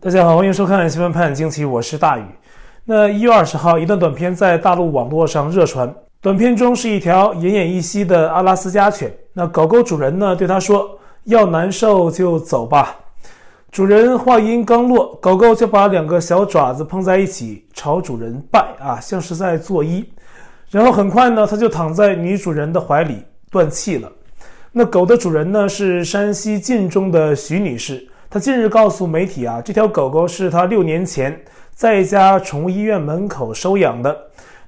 大家好，欢迎收看《新闻盘点惊奇》，我是大宇。那一月二十号，一段短片在大陆网络上热传。短片中是一条奄奄一息的阿拉斯加犬。那狗狗主人呢，对它说：“要难受就走吧。”主人话音刚落，狗狗就把两个小爪子碰在一起，朝主人拜啊，像是在作揖。然后很快呢，它就躺在女主人的怀里断气了。那狗的主人呢，是山西晋中的徐女士。他近日告诉媒体啊，这条狗狗是他六年前在一家宠物医院门口收养的。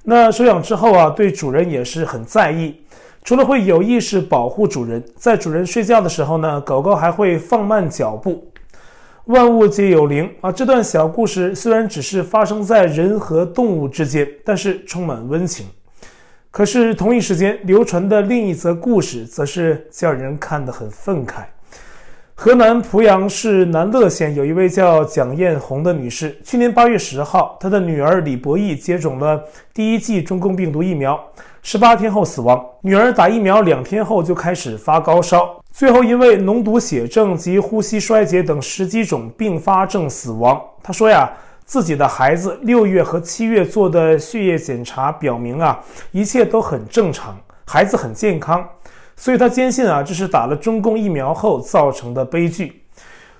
那收养之后啊，对主人也是很在意，除了会有意识保护主人，在主人睡觉的时候呢，狗狗还会放慢脚步。万物皆有灵啊！这段小故事虽然只是发生在人和动物之间，但是充满温情。可是同一时间流传的另一则故事，则是叫人看得很愤慨。河南濮阳市南乐县有一位叫蒋艳红的女士，去年八月十号，她的女儿李博义接种了第一剂中共病毒疫苗，十八天后死亡。女儿打疫苗两天后就开始发高烧，最后因为脓毒血症及呼吸衰竭等十几种并发症死亡。她说呀，自己的孩子六月和七月做的血液检查表明啊，一切都很正常，孩子很健康。所以他坚信啊，这是打了中共疫苗后造成的悲剧。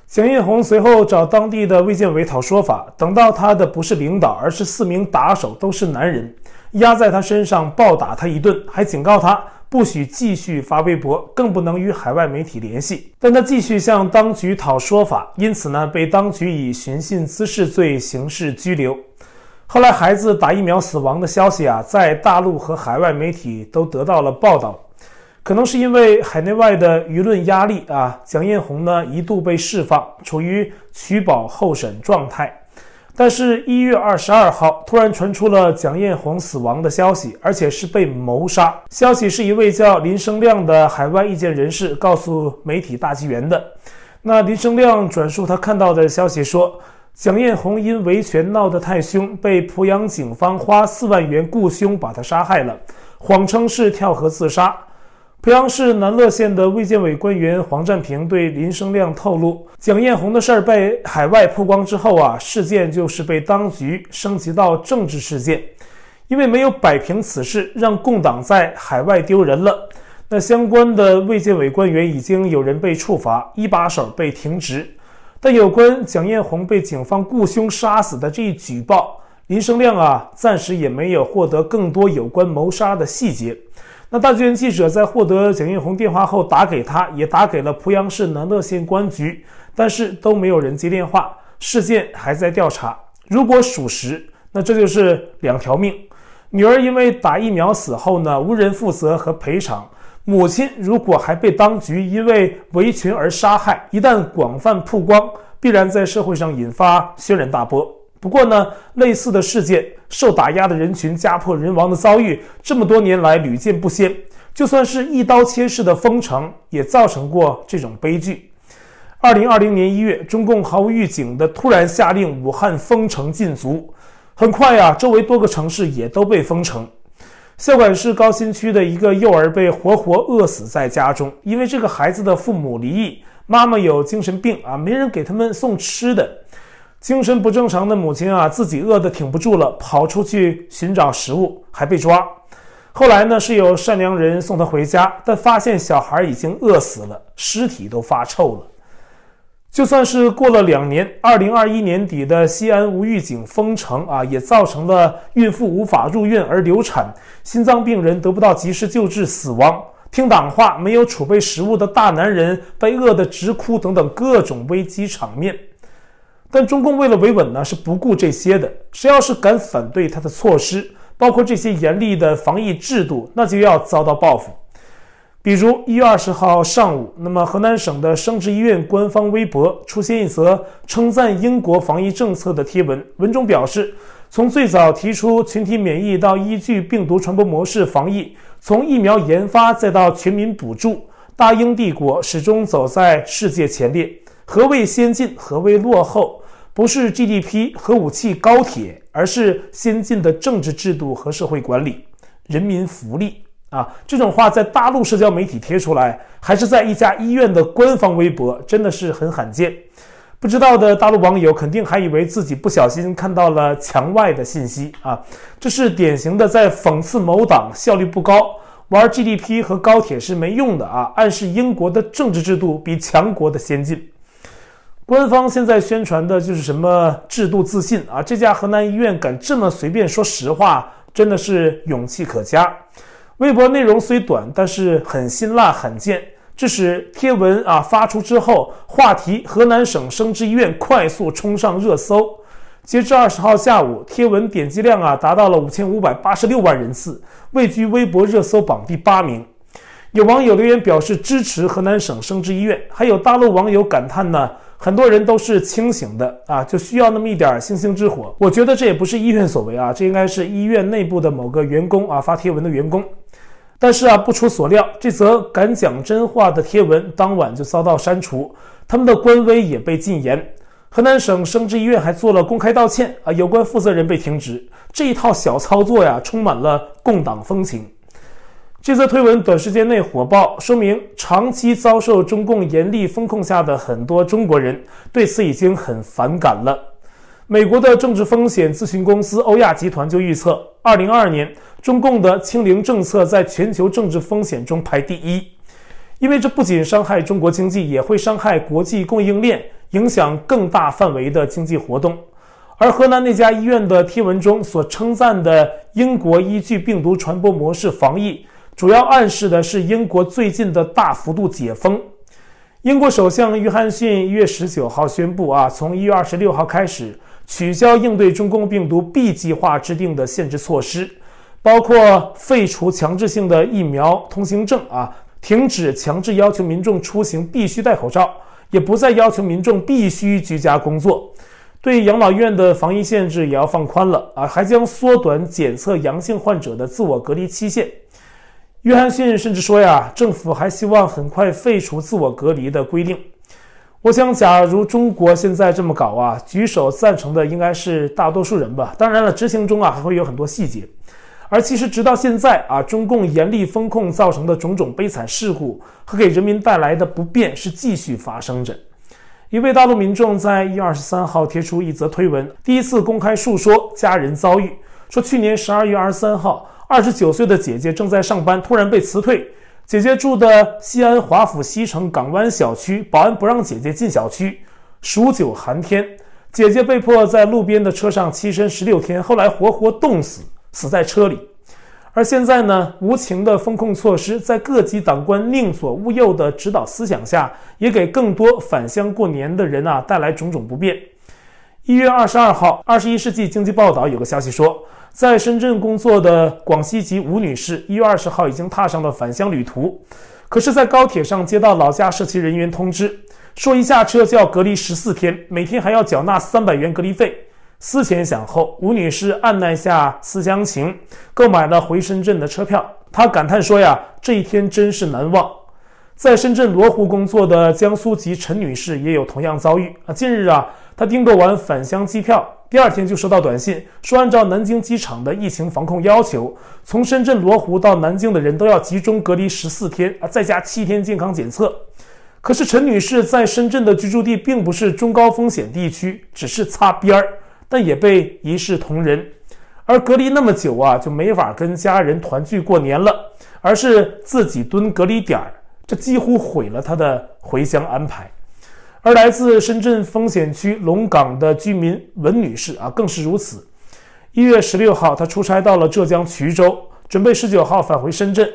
蒋艳红随后找当地的卫健委讨说法，等到他的不是领导，而是四名打手，都是男人，压在他身上暴打他一顿，还警告他不许继续发微博，更不能与海外媒体联系。但他继续向当局讨说法，因此呢，被当局以寻衅滋事罪刑事拘留。后来孩子打疫苗死亡的消息啊，在大陆和海外媒体都得到了报道。可能是因为海内外的舆论压力啊，蒋艳红呢一度被释放，处于取保候审状态。但是，一月二十二号突然传出了蒋艳红死亡的消息，而且是被谋杀。消息是一位叫林生亮的海外意见人士告诉媒体大纪元的。那林生亮转述他看到的消息说，蒋艳红因维权闹得太凶，被濮阳警方花四万元雇凶把他杀害了，谎称是跳河自杀。濮阳市南乐县的卫健委官员黄占平对林生亮透露，蒋艳红的事儿被海外曝光之后啊，事件就是被当局升级到政治事件，因为没有摆平此事，让共党在海外丢人了。那相关的卫健委官员已经有人被处罚，一把手被停职。但有关蒋艳红被警方雇凶杀死的这一举报，林生亮啊，暂时也没有获得更多有关谋杀的细节。那大纪元记者在获得蒋艳红电话后，打给他，也打给了濮阳市南乐县公安局，但是都没有人接电话。事件还在调查，如果属实，那这就是两条命。女儿因为打疫苗死后呢，无人负责和赔偿；母亲如果还被当局因为维权而杀害，一旦广泛曝光，必然在社会上引发轩然大波。不过呢，类似的事件，受打压的人群家破人亡的遭遇，这么多年来屡见不鲜。就算是一刀切式的封城，也造成过这种悲剧。二零二零年一月，中共毫无预警的突然下令武汉封城禁足，很快呀、周围多个城市也都被封城。孝感市高新区的一个幼儿被活活饿死在家中，因为这个孩子的父母离异，妈妈有精神病啊，没人给他们送吃的。精神不正常的母亲啊，自己饿得挺不住了，跑出去寻找食物，还被抓。后来呢，是有善良人送她回家，但发现小孩已经饿死了，尸体都发臭了。就算是过了两年，二零二一年底的西安无预警封城啊，也造成了孕妇无法入院而流产，心脏病人得不到及时救治死亡，听党话没有储备食物的大男人被饿得直哭等等各种危机场面。但中共为了维稳呢，是不顾这些的。谁要是敢反对他的措施，包括这些严厉的防疫制度，那就要遭到报复。比如一月二十号上午，那么河南省的生殖医院官方微博出现一则称赞英国防疫政策的贴文，文中表示，从最早提出群体免疫到依据病毒传播模式防疫，从疫苗研发再到全民补助，大英帝国始终走在世界前列。何谓先进？何谓落后？不是 GDP 核武器高铁，而是先进的政治制度和社会管理、人民福利啊！这种话在大陆社交媒体贴出来，还是在一家医院的官方微博，真的是很罕见。不知道的大陆网友肯定还以为自己不小心看到了墙外的信息啊，这是典型的在讽刺某党效率不高，玩 GDP 和高铁是没用的啊，暗示英国的政治制度比强国的先进。官方现在宣传的就是什么制度自信啊，这家河南医院敢这么随便说实话，真的是勇气可嘉。微博内容虽短，但是很辛辣罕见。致使贴文啊发出之后，话题河南省生殖医院快速冲上热搜。截至二十号下午，贴文点击量啊达到了五千五百八十六万人次，位居微博热搜榜第八名。有网友留言表示支持河南省生殖医院，还有大陆网友感叹呢，很多人都是清醒的啊，就需要那么一点星星之火。我觉得这也不是医院所为啊，这应该是医院内部的某个员工啊发贴文的员工。但是啊，不出所料，这则敢讲真话的贴文当晚就遭到删除，他们的官微也被禁言。河南省生殖医院还做了公开道歉啊，有关负责人被停职。这一套小操作呀，充满了共党风情。这则推文短时间内火爆，说明长期遭受中共严厉风控下的很多中国人对此已经很反感了。美国的政治风险咨询公司欧亚集团就预测，二零二二年。中共的清零政策在全球政治风险中排第一，因为这不仅伤害中国经济，也会伤害国际供应链，影响更大范围的经济活动。而河南那家医院的贴文中所称赞的英国依据病毒传播模式防疫，主要暗示的是英国最近的大幅度解封。英国首相约翰逊一月十九号宣布啊，从一月二十六号开始取消应对中共病毒 B 计划制定的限制措施。包括废除强制性的疫苗通行证啊，停止强制要求民众出行必须戴口罩，也不再要求民众必须居家工作。对养老院的防疫限制也要放宽了啊，还将缩短检测阳性患者的自我隔离期限。约翰逊甚至说呀，政府还希望很快废除自我隔离的规定。我想，假如中国现在这么搞啊，举手赞成的应该是大多数人吧。当然了，执行中啊还会有很多细节。而其实，直到现在啊，中共严厉风控造成的种种悲惨事故和给人民带来的不便是继续发生着。一位大陆民众在一月二十三号贴出一则推文，第一次公开述说家人遭遇，说去年十二月二十三号，二十九岁的姐姐正在上班，突然被辞退。姐姐住的西安华府西城港湾小区，保安不让姐姐进小区，数九寒天，姐姐被迫在路边的车上栖身十六天，后来活活冻死。死在车里，而现在呢，无情的封控措施在各级党官宁左勿右的指导思想下，也给更多返乡过年的人啊带来种种不便。一月二十二号，《二十一世纪经济报道》有个消息说，在深圳工作的广西籍吴女士，一月二十号已经踏上了返乡旅途，可是，在高铁上接到老家社区人员通知，说一下车就要隔离十四天，每天还要缴纳三百元隔离费。思前想后，吴女士按捺下思乡情，购买了回深圳的车票。她感叹说：“呀，这一天真是难忘。”在深圳罗湖工作的江苏籍陈女士也有同样遭遇啊。近日啊，她订购完返乡机票，第二天就收到短信，说按照南京机场的疫情防控要求，从深圳罗湖到南京的人都要集中隔离十四天啊，再加七天健康检测。可是陈女士在深圳的居住地并不是中高风险地区，只是擦边儿。但也被一视同仁，而隔离那么久啊，就没法跟家人团聚过年了，而是自己蹲隔离点儿，这几乎毁了他的回乡安排。而来自深圳风险区龙岗的居民文女士啊，更是如此。一月十六号，她出差到了浙江衢州，准备十九号返回深圳。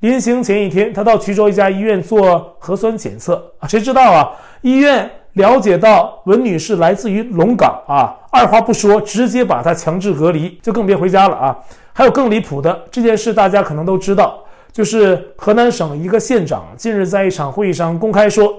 临行前一天，她到衢州一家医院做核酸检测啊，谁知道啊，医院。了解到文女士来自于龙岗啊，二话不说，直接把她强制隔离，就更别回家了啊！还有更离谱的这件事，大家可能都知道，就是河南省一个县长近日在一场会议上公开说，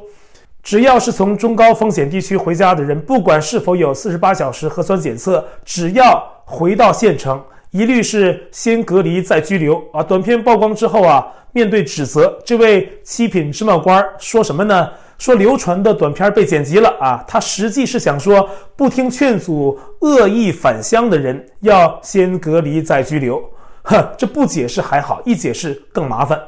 只要是从中高风险地区回家的人，不管是否有四十八小时核酸检测，只要回到县城，一律是先隔离再拘留啊！短片曝光之后啊，面对指责，这位七品芝麻官说什么呢？说流传的短片被剪辑了啊，他实际是想说，不听劝阻、恶意返乡的人要先隔离再拘留。哼，这不解释还好，一解释更麻烦。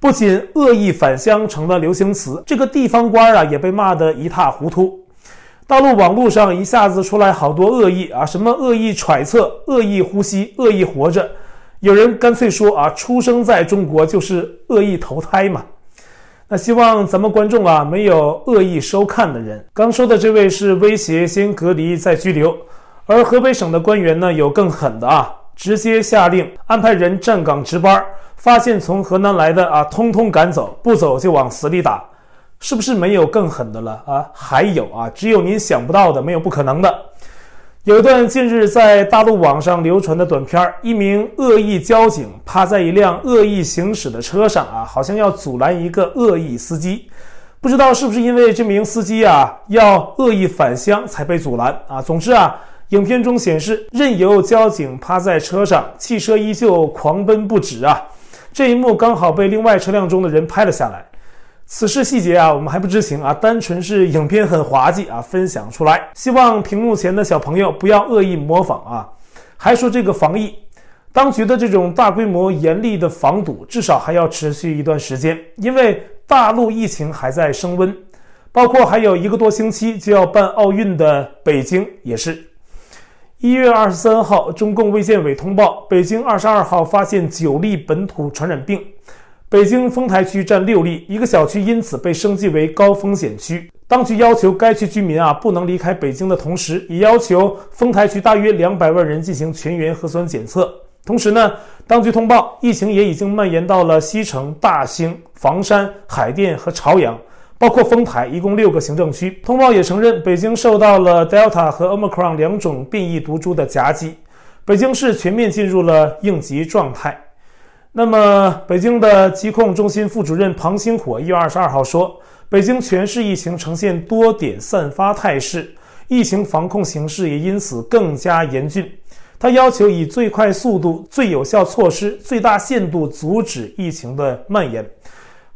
不仅恶意返乡成了流行词，这个地方官啊也被骂得一塌糊涂。大陆网络上一下子出来好多恶意啊，什么恶意揣测、恶意呼吸、恶意活着，有人干脆说啊，出生在中国就是恶意投胎嘛。那希望咱们观众啊，没有恶意收看的人。刚说的这位是威胁先隔离再拘留，而河北省的官员呢，有更狠的啊，直接下令安排人站岗值班，发现从河南来的啊，通通赶走，不走就往死里打。是不是没有更狠的了啊？还有啊，只有您想不到的，没有不可能的。有一段近日在大陆网上流传的短片，一名恶意交警趴在一辆恶意行驶的车上啊，好像要阻拦一个恶意司机。不知道是不是因为这名司机啊要恶意返乡才被阻拦啊？总之啊，影片中显示，任由交警趴在车上，汽车依旧狂奔不止啊。这一幕刚好被另外车辆中的人拍了下来。此事细节啊，我们还不知情啊，单纯是影片很滑稽啊，分享出来。希望屏幕前的小朋友不要恶意模仿啊。还说这个防疫，当局的这种大规模严厉的防堵，至少还要持续一段时间，因为大陆疫情还在升温，包括还有一个多星期就要办奥运的北京也是。一月二十三号，中共卫健委通报，北京二十二号发现九例本土传染病。北京丰台区占六例，一个小区因此被升级为高风险区。当局要求该区居民啊不能离开北京的同时，也要求丰台区大约两百万人进行全员核酸检测。同时呢，当局通报疫情也已经蔓延到了西城、大兴、房山、海淀和朝阳，包括丰台，一共六个行政区。通报也承认，北京受到了 Delta 和 Omicron 两种变异毒株的夹击，北京市全面进入了应急状态。那么，北京的疾控中心副主任庞星火一月二十二号说，北京全市疫情呈现多点散发态势，疫情防控形势也因此更加严峻。他要求以最快速度、最有效措施、最大限度阻止疫情的蔓延，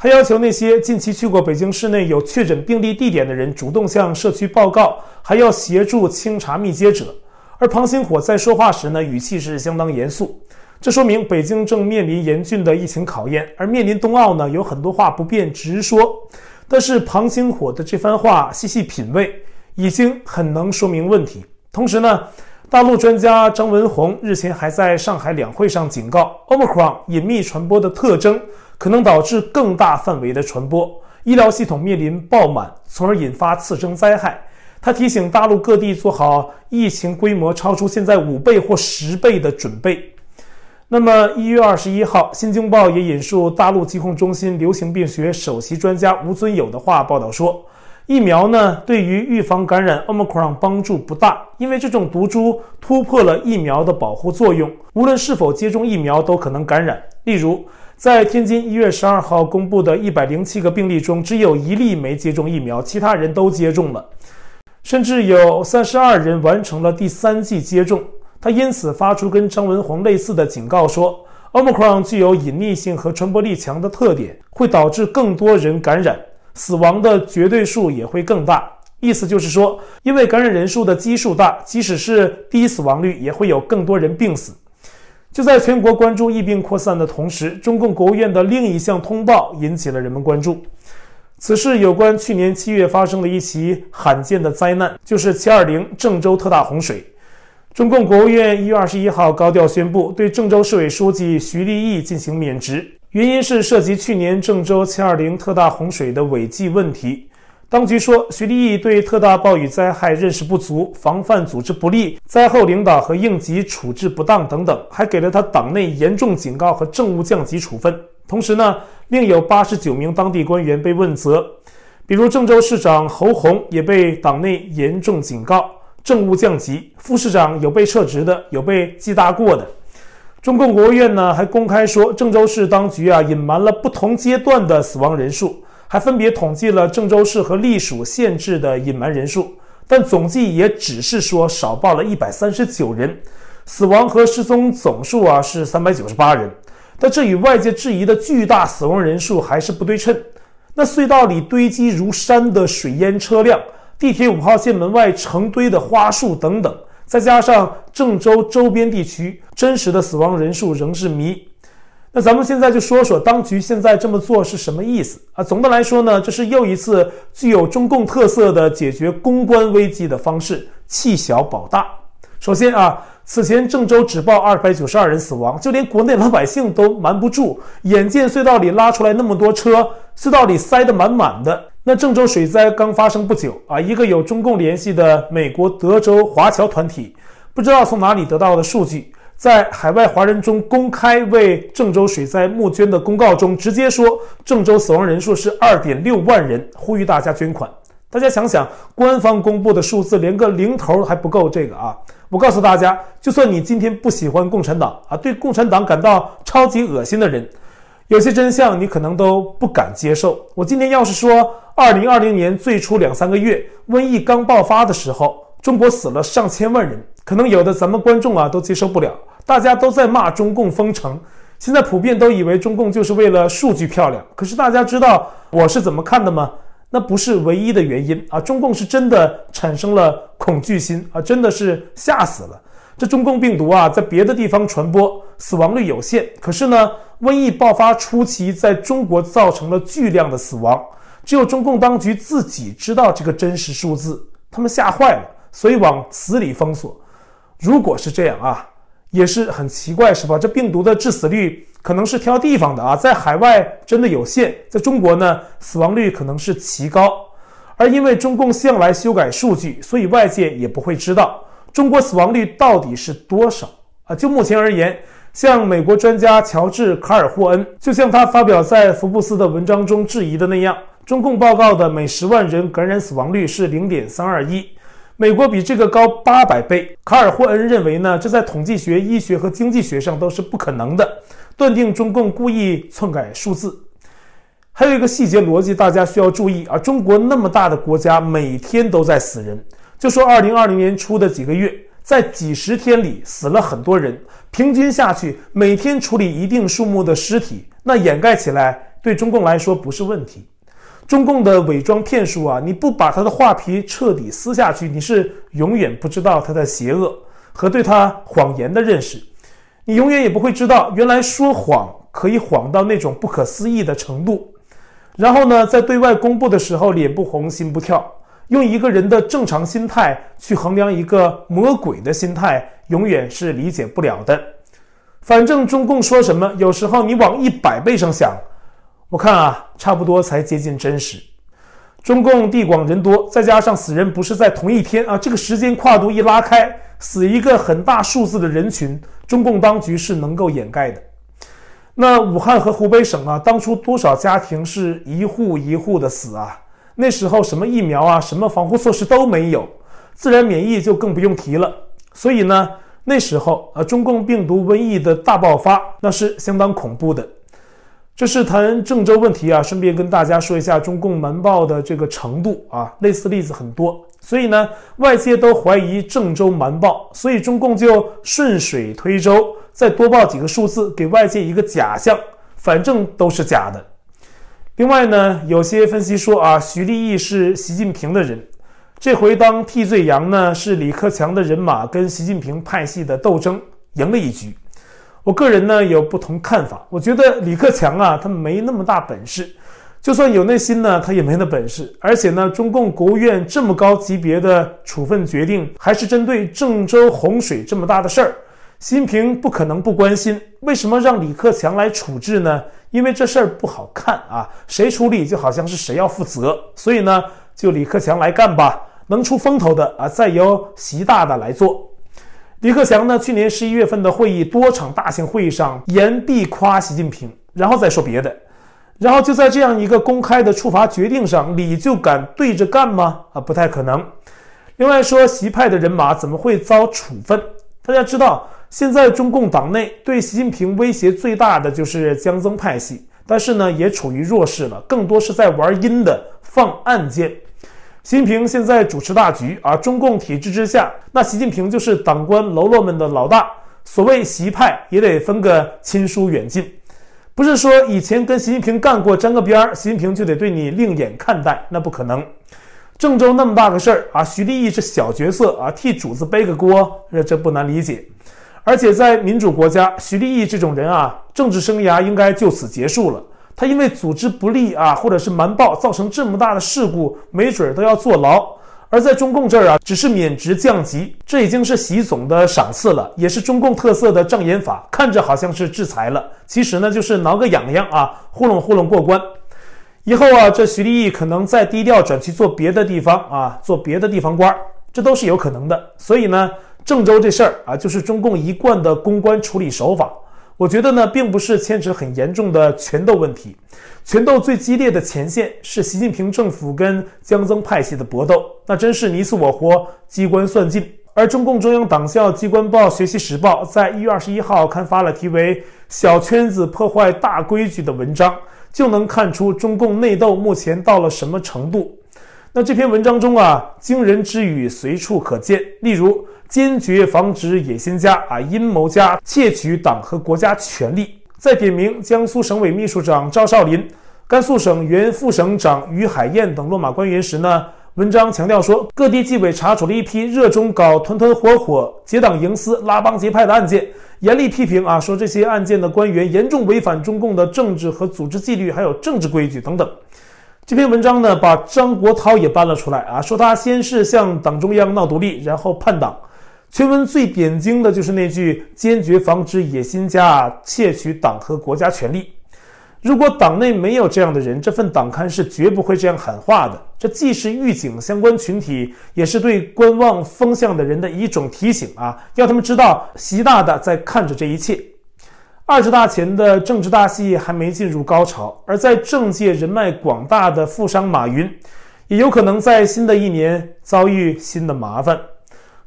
还要求那些近期去过北京市内有确诊病例地点的人主动向社区报告，还要协助清查密接者。而庞星火在说话时呢，语气是相当严肃。这说明北京正面临严峻的疫情考验，而面临冬奥呢，有很多话不便直说。但是庞星火的这番话细细品味，已经很能说明问题。同时呢，大陆专家张文宏日前还在上海两会上警告，Omicron 隐秘传播的特征可能导致更大范围的传播，医疗系统面临爆满，从而引发次生灾害。他提醒大陆各地做好疫情规模超出现在五倍或十倍的准备。那么一月二十一号，《新京报》也引述大陆疾控中心流行病学首席专家吴尊友的话报道说，疫苗呢对于预防感染 Omicron 帮助不大，因为这种毒株突破了疫苗的保护作用，无论是否接种疫苗都可能感染。例如，在天津一月十二号公布的一百零七个病例中，只有一例没接种疫苗，其他人都接种了，甚至有三十二人完成了第三剂接种。他因此发出跟张文宏类似的警告说，Omicron 具有隐匿性和传播力强的特点，会导致更多人感染，死亡的绝对数也会更大。意思就是说，因为感染人数的基数大，即使是低死亡率，也会有更多人病死。就在全国关注疫病扩散的同时，中共国务院的另一项通报引起了人们关注。此事有关去年七月发生的一起罕见的灾难，就是720郑州特大洪水。中共国务院一月二十一号高调宣布，对郑州市委书记徐立毅进行免职，原因是涉及去年郑州七二零特大洪水的违纪问题。当局说，徐立毅对特大暴雨灾害认识不足，防范组织不力，灾后领导和应急处置不当等等，还给了他党内严重警告和政务降级处分。同时呢，另有八十九名当地官员被问责，比如郑州市长侯鸿也被党内严重警告。政务降级，副市长有被撤职的，有被记大过的。中共国务院呢还公开说，郑州市当局啊隐瞒了不同阶段的死亡人数，还分别统计了郑州市和隶属县治的隐瞒人数，但总计也只是说少报了一百三十九人，死亡和失踪总数啊是三百九十八人。但这与外界质疑的巨大死亡人数还是不对称。那隧道里堆积如山的水淹车辆。地铁五号线门外成堆的花树等等，再加上郑州周边地区真实的死亡人数仍是谜。那咱们现在就说说当局现在这么做是什么意思啊？总的来说呢，这是又一次具有中共特色的解决公关危机的方式，弃小保大。首先啊，此前郑州只报二百九十二人死亡，就连国内老百姓都瞒不住，眼见隧道里拉出来那么多车，隧道里塞得满满的。那郑州水灾刚发生不久啊，一个有中共联系的美国德州华侨团体，不知道从哪里得到的数据。在海外华人中公开为郑州水灾募捐的公告中，直接说郑州死亡人数是二点六万人，呼吁大家捐款。大家想想，官方公布的数字连个零头还不够这个啊！我告诉大家，就算你今天不喜欢共产党啊，对共产党感到超级恶心的人，有些真相你可能都不敢接受。我今天要是说，二零二零年最初两三个月瘟疫刚爆发的时候，中国死了上千万人，可能有的咱们观众啊都接受不了。大家都在骂中共封城，现在普遍都以为中共就是为了数据漂亮。可是大家知道我是怎么看的吗？那不是唯一的原因啊！中共是真的产生了恐惧心啊，真的是吓死了。这中共病毒啊，在别的地方传播，死亡率有限，可是呢，瘟疫爆发初期在中国造成了巨量的死亡，只有中共当局自己知道这个真实数字，他们吓坏了，所以往死里封锁。如果是这样啊。也是很奇怪，是吧？这病毒的致死率可能是挑地方的啊，在海外真的有限，在中国呢，死亡率可能是奇高。而因为中共向来修改数据，所以外界也不会知道中国死亡率到底是多少啊。就目前而言，像美国专家乔治·卡尔霍恩，就像他发表在福布斯的文章中质疑的那样，中共报告的每十万人感染死亡率是零点三二一。美国比这个高八百倍。卡尔霍恩认为呢，这在统计学、医学和经济学上都是不可能的，断定中共故意篡改数字。还有一个细节逻辑，大家需要注意啊，中国那么大的国家，每天都在死人。就说二零二零年初的几个月，在几十天里死了很多人，平均下去，每天处理一定数目的尸体，那掩盖起来对中共来说不是问题。中共的伪装骗术啊，你不把他的画皮彻底撕下去，你是永远不知道他的邪恶和对他谎言的认识。你永远也不会知道，原来说谎可以谎到那种不可思议的程度。然后呢，在对外公布的时候，脸不红心不跳。用一个人的正常心态去衡量一个魔鬼的心态，永远是理解不了的。反正中共说什么，有时候你往一百倍上想。我看啊，差不多才接近真实。中共地广人多，再加上死人不是在同一天啊，这个时间跨度一拉开，死一个很大数字的人群，中共当局是能够掩盖的。那武汉和湖北省啊，当初多少家庭是一户一户的死啊？那时候什么疫苗啊，什么防护措施都没有，自然免疫就更不用提了。所以呢，那时候啊，中共病毒瘟疫的大爆发，那是相当恐怖的。这是谈郑州问题啊，顺便跟大家说一下中共瞒报的这个程度啊，类似例子很多，所以呢，外界都怀疑郑州瞒报，所以中共就顺水推舟，再多报几个数字，给外界一个假象，反正都是假的。另外呢，有些分析说啊，徐立毅是习近平的人，这回当替罪羊呢，是李克强的人马跟习近平派系的斗争赢了一局。我个人呢有不同看法，我觉得李克强啊，他没那么大本事，就算有那心呢，他也没那本事。而且呢，中共国务院这么高级别的处分决定，还是针对郑州洪水这么大的事儿，习近平不可能不关心。为什么让李克强来处置呢？因为这事儿不好看啊，谁处理就好像是谁要负责，所以呢，就李克强来干吧，能出风头的啊，再由习大大来做。李克强呢，去年十一月份的会议，多场大型会议上言必夸习近平，然后再说别的，然后就在这样一个公开的处罚决定上，李就敢对着干吗？啊，不太可能。另外说，习派的人马怎么会遭处分？大家知道，现在中共党内对习近平威胁最大的就是江增派系，但是呢，也处于弱势了，更多是在玩阴的，放暗箭。习近平现在主持大局啊，中共体制之下，那习近平就是党官喽啰们的老大。所谓习派也得分个亲疏远近，不是说以前跟习近平干过沾个边儿，习近平就得对你另眼看待，那不可能。郑州那么大个事儿啊，徐立毅是小角色啊，替主子背个锅，这这不难理解。而且在民主国家，徐立毅这种人啊，政治生涯应该就此结束了。他因为组织不力啊，或者是瞒报造成这么大的事故，没准都要坐牢。而在中共这儿啊，只是免职降级，这已经是习总的赏赐了，也是中共特色的障眼法。看着好像是制裁了，其实呢就是挠个痒痒啊，糊弄糊弄过关。以后啊，这徐立毅可能再低调转去做别的地方啊，做别的地方官，这都是有可能的。所以呢，郑州这事儿啊，就是中共一贯的公关处理手法。我觉得呢，并不是牵扯很严重的权斗问题，权斗最激烈的前线是习近平政府跟江增派系的搏斗，那真是你死我活，机关算尽。而中共中央党校机关报《学习时报》在一月二十一号刊发了题为《小圈子破坏大规矩》的文章，就能看出中共内斗目前到了什么程度。那这篇文章中啊，惊人之语随处可见，例如。坚决防止野心家啊，阴谋家窃取党和国家权力。在点名江苏省委秘书长赵少林、甘肃省原副省长于海燕等落马官员时呢，文章强调说，各地纪委查处了一批热衷搞团团伙伙、结党营私、拉帮结派的案件，严厉批评啊，说这些案件的官员严重违反中共的政治和组织纪律，还有政治规矩等等。这篇文章呢，把张国焘也搬了出来啊，说他先是向党中央闹独立，然后叛党。全文最点睛的就是那句“坚决防止野心家窃取党和国家权力”。如果党内没有这样的人，这份党刊是绝不会这样喊话的。这既是预警相关群体，也是对观望风向的人的一种提醒啊，要他们知道习大大在看着这一切。二十大前的政治大戏还没进入高潮，而在政界人脉广大的富商马云，也有可能在新的一年遭遇新的麻烦。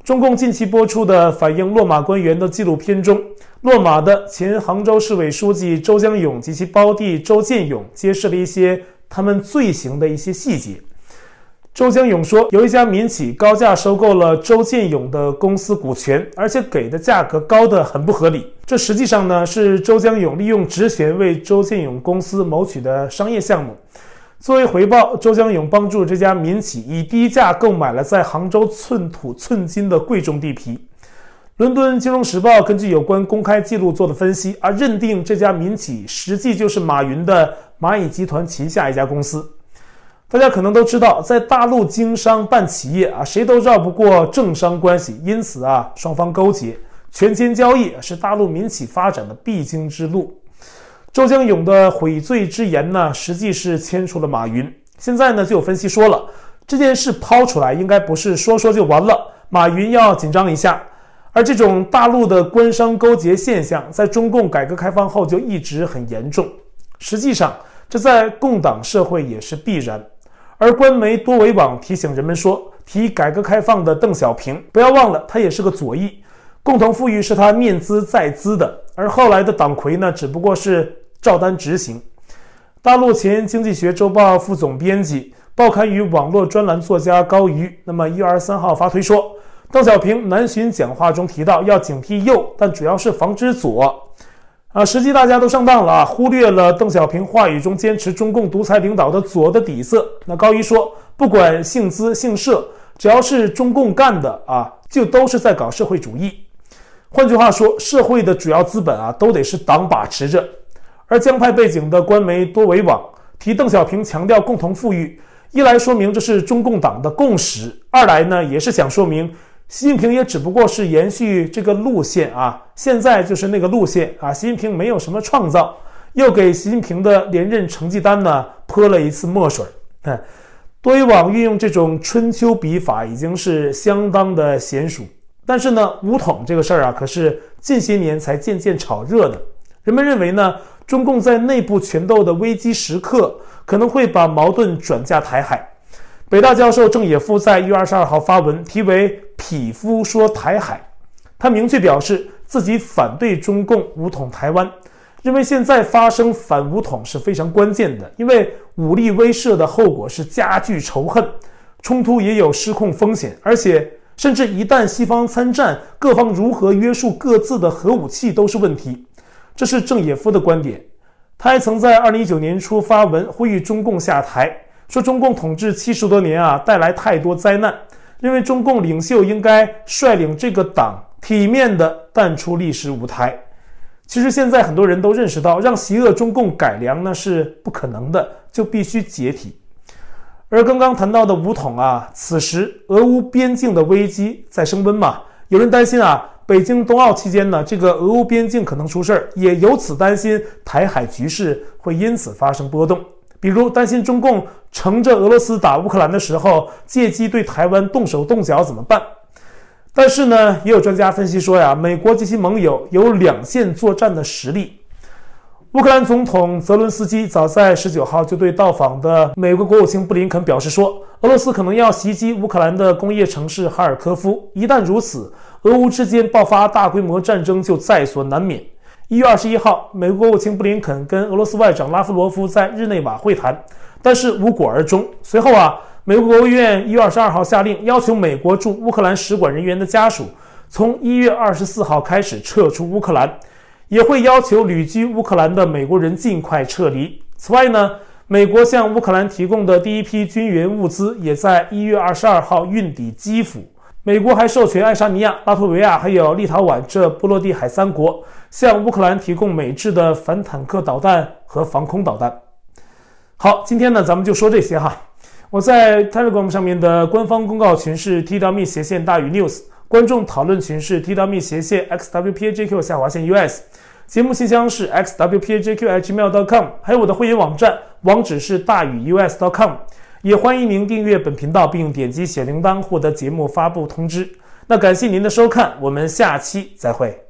中共近期播出的反映落马官员的纪录片中，落马的前杭州市委书记周江勇及其胞弟周建勇揭示了一些他们罪行的一些细节。周江勇说，有一家民企高价收购了周建勇的公司股权，而且给的价格高得很不合理。这实际上呢，是周江勇利用职权为周建勇公司谋取的商业项目。作为回报，周江勇帮助这家民企以低价购买了在杭州寸土寸金的贵重地皮。伦敦金融时报根据有关公开记录做的分析，而认定这家民企实际就是马云的蚂蚁集团旗下一家公司。大家可能都知道，在大陆经商办企业啊，谁都绕不过政商关系，因此啊，双方勾结、权钱交易是大陆民企发展的必经之路。周江勇的悔罪之言呢，实际是牵出了马云。现在呢，就有分析说了，这件事抛出来应该不是说说就完了，马云要紧张一下。而这种大陆的官商勾结现象，在中共改革开放后就一直很严重。实际上，这在共党社会也是必然。而官媒多维网提醒人们说，提改革开放的邓小平，不要忘了，他也是个左翼，共同富裕是他念资在资的。而后来的党魁呢，只不过是。照单执行。大陆前经济学周报副总编辑、报刊与网络专栏作家高瑜，那么一月二十三号发推说，邓小平南巡讲话中提到要警惕右，但主要是防止左。啊，实际大家都上当了啊，忽略了邓小平话语中坚持中共独裁领导的左的底色。那高瑜说，不管姓资姓社，只要是中共干的啊，就都是在搞社会主义。换句话说，社会的主要资本啊，都得是党把持着。而江派背景的官媒多维网提邓小平强调共同富裕，一来说明这是中共党的共识，二来呢也是想说明习近平也只不过是延续这个路线啊，现在就是那个路线啊，习近平没有什么创造，又给习近平的连任成绩单呢泼了一次墨水。多维网运用这种春秋笔法已经是相当的娴熟，但是呢，武统这个事儿啊，可是近些年才渐渐炒热的，人们认为呢。中共在内部权斗的危机时刻，可能会把矛盾转嫁台海。北大教授郑也夫在一月二十二号发文，题为《匹夫说台海》，他明确表示自己反对中共武统台湾，认为现在发生反武统是非常关键的，因为武力威慑的后果是加剧仇恨，冲突也有失控风险，而且甚至一旦西方参战，各方如何约束各自的核武器都是问题。这是郑也夫的观点，他还曾在二零一九年初发文呼吁中共下台，说中共统治七十多年啊，带来太多灾难，认为中共领袖应该率领这个党体面地淡出历史舞台。其实现在很多人都认识到，让邪恶中共改良呢是不可能的，就必须解体。而刚刚谈到的武统啊，此时俄乌边境的危机在升温嘛，有人担心啊，北京冬奥期间呢，这个俄乌边境可能出事儿，也由此担心台海局势会因此发生波动。比如担心中共乘着俄罗斯打乌克兰的时候，借机对台湾动手动脚怎么办？但是呢，也有专家分析说呀，美国及其盟友有两线作战的实力。乌克兰总统泽伦斯基早在十九号就对到访的美国国务卿布林肯表示说，俄罗斯可能要袭击乌克兰的工业城市哈尔科夫。一旦如此，俄乌之间爆发大规模战争就在所难免。一月二十一号，美国国务卿布林肯跟俄罗斯外长拉夫罗夫在日内瓦会谈，但是无果而终。随后啊，美国国务院一月二十二号下令，要求美国驻乌克兰使馆人员的家属从一月二十四号开始撤出乌克兰，也会要求旅居乌克兰的美国人尽快撤离。此外呢，美国向乌克兰提供的第一批军援物资也在一月二十二号运抵基辅。美国还授权爱沙尼亚、拉脱维亚还有立陶宛这波罗的海三国向乌克兰提供美制的反坦克导弹和防空导弹。好，今天呢，咱们就说这些哈。我在 Telegram 上面的官方公告群是 T.me 斜线大于 News，观众讨论群是 T.me 斜线 XWPAJQ 下划线 US，节目信箱是 XWPAJQ@gmail.com，还有我的会员网站网址是大于 US.com。也欢迎您订阅本频道，并点击小铃铛获得节目发布通知。那感谢您的收看，我们下期再会。